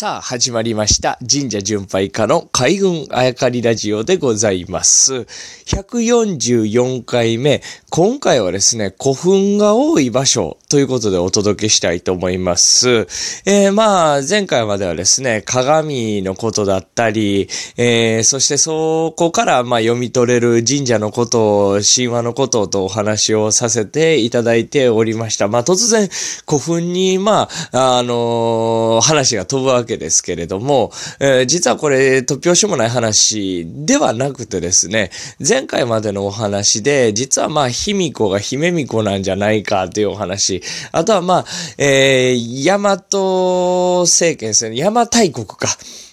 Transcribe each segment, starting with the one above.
さあ、始まりました。神社巡拝家の海軍あやかりラジオでございます。144回目。今回はですね、古墳が多い場所ということでお届けしたいと思います。えー、まあ、前回まではですね、鏡のことだったり、えー、そしてそこからまあ読み取れる神社のことを、神話のこととお話をさせていただいておりました。まあ、突然、古墳に、まあ、あのー話が飛ぶわけけですけれども、えー実はこれ、突拍子もない話ではなくてですね、前回までのお話で、実はまあ、卑弥呼が姫巫女なんじゃないかというお話、あとはまあ、えー、大和政権ですね、大和大国か。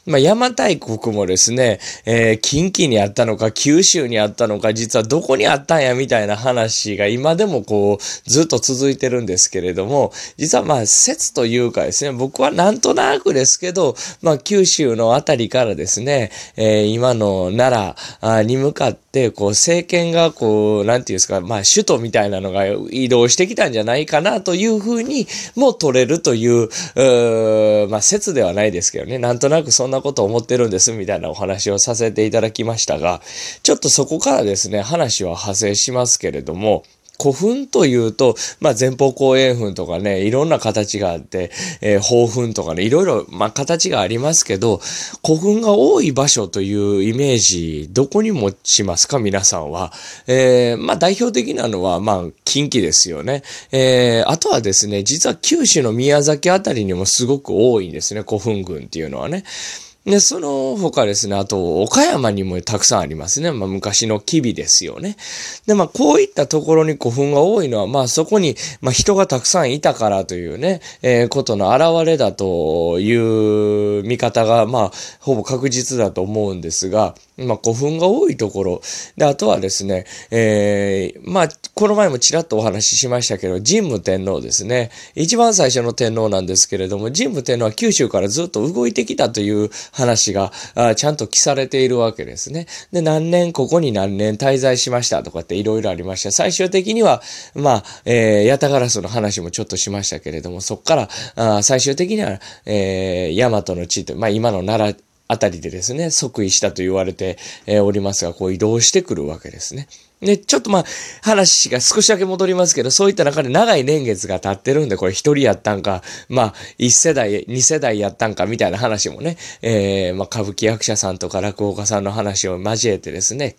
まあ、邪馬台国もですね、えー近畿にあったのか、九州にあったのか、実はどこにあったんや、みたいな話が今でもこう、ずっと続いてるんですけれども、実はまあ、説というかですね、僕はなんとなくですけど、まあ、九州のあたりからですね、えー今の奈良に向かって、こう、政権がこう、なんていうんですか、まあ、首都みたいなのが移動してきたんじゃないかなというふうにも取れるという、うまあ、説ではないですけどね、なんとなくそんなこと思ってるんですみたいなお話をさせていただきましたが、ちょっとそこからですね、話は派生しますけれども、古墳というと、まあ、前方後円墳とかね、いろんな形があって、えー、宝墳とかね、いろいろ、まあ、形がありますけど、古墳が多い場所というイメージ、どこに持ちますか？皆さんは。えー、まあ、代表的なのは、まあ、近畿ですよね。えー、あとはですね、実は九州の宮崎あたりにもすごく多いんですね、古墳群っていうのはね。で、その他ですね、あと、岡山にもたくさんありますね。まあ、昔の吉備ですよね。で、まあ、こういったところに古墳が多いのは、まあ、そこに、まあ、人がたくさんいたからというね、えーことの表れだという見方が、まあ、ほぼ確実だと思うんですが、まあ、古墳が多いところ。で、あとはですね、えーまあ、この前もちらっとお話ししましたけど、神武天皇ですね。一番最初の天皇なんですけれども、神武天皇は九州からずっと動いてきたという話が、あちゃんと記されているわけですね。で、何年、ここに何年滞在しましたとかっていろいろありました。最終的には、まあ、えー、ヤタガラスの話もちょっとしましたけれども、そこから、あ最終的には、えー、大和の地と、まあ、今の奈良、あたりでですね、即位したと言われて、えーおりますが、こう移動してくるわけですね。で、ちょっとまあ、話が少しだけ戻りますけど、そういった中で長い年月が経ってるんで、これ一人やったんか、まあ、一世代、二世代やったんか、みたいな話もね、えーまあ、歌舞伎役者さんとか落語家さんの話を交えてですね、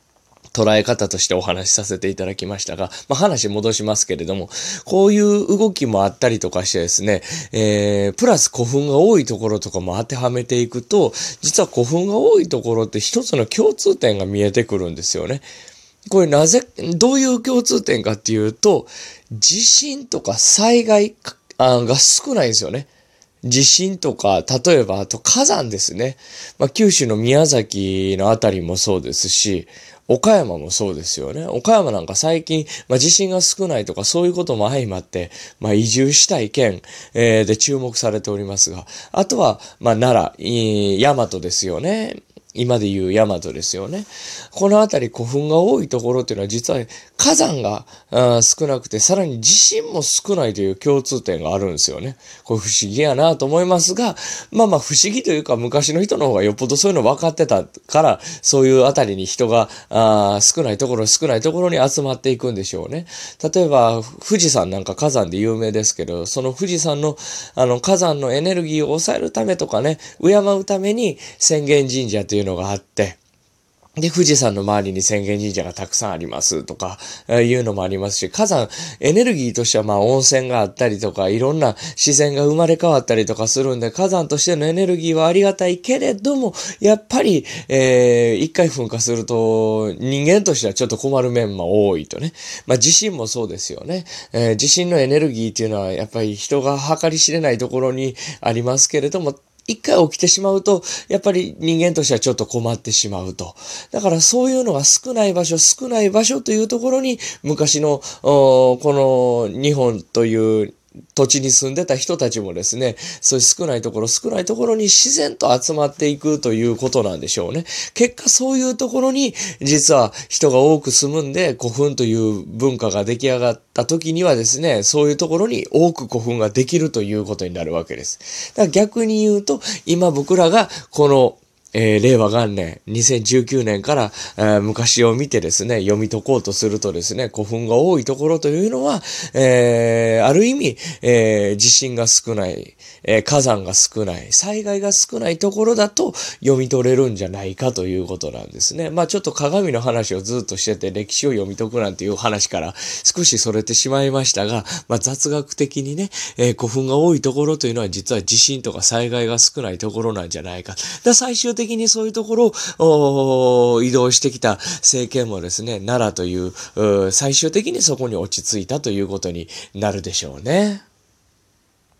捉え方としてお話しさせていただきましたが、まあ、話戻しますけれども、こういう動きもあったりとかしてですね、えー、プラス古墳が多いところとかも当てはめていくと、実は古墳が多いところって一つの共通点が見えてくるんですよね。これなぜ、どういう共通点かっていうと、地震とか災害が少ないんですよね。地震とか、例えば、あと火山ですね。まあ、九州の宮崎のあたりもそうですし、岡山もそうですよね。岡山なんか最近、まあ、地震が少ないとかそういうことも相まって、まあ、移住したい県、えーで注目されておりますが、あとは、まあ、奈良、大和ですよね。今で言う大和ですよね。この辺り古墳が多いところっていうのは実は火山があ少なくて、さらに地震も少ないという共通点があるんですよね。これ不思議やなと思いますが、まあまあ不思議というか昔の人の方がよっぽどそういうの分かってたから、そういうあたりに人があー少ないところ少ないところに集まっていくんでしょうね。例えば富士山なんか火山で有名ですけど、その富士山のあの火山のエネルギーを抑えるためとかね、敬うために浅間神社というのがあって、で、富士山の周りに浅間神社がたくさんありますとか、いうのもありますし、火山、エネルギーとしてはまあ温泉があったりとか、いろんな自然が生まれ変わったりとかするんで、火山としてのエネルギーはありがたいけれども、やっぱり、えー一回噴火すると、人間としてはちょっと困る面も多いとね。まあ地震もそうですよね。えー地震のエネルギーっていうのは、やっぱり人が計り知れないところにありますけれども、一回起きてしまうと、やっぱり人間としてはちょっと困ってしまうと。だからそういうのが少ない場所、少ない場所というところに、昔の、この日本という土地に住んでた人たちもですね、そういう少ないところ、少ないところに自然と集まっていくということなんでしょうね。結果そういうところに、実は人が多く住むんで、古墳という文化が出来上がった時にはですね、そういうところに多く古墳ができるということになるわけです。だから逆に言うと、今僕らがこのえー、令和元年、2019年から、えー、昔を見てですね、読み解こうとするとですね、古墳が多いところというのは、えー、ある意味、え地震が少ない、え火山が少ない、災害が少ないところだと読み取れるんじゃないかということなんですね。まあちょっと鏡の話をずっとしてて、歴史を読み解くなんていう話から少しそれてしまいましたが、まあ雑学的にね、え古墳が多いところというのは実は地震とか災害が少ないところなんじゃないか。だ最終的にそういうところを移動してきた政権もですね、奈良という、最終的にそこに落ち着いたということになるでしょうね。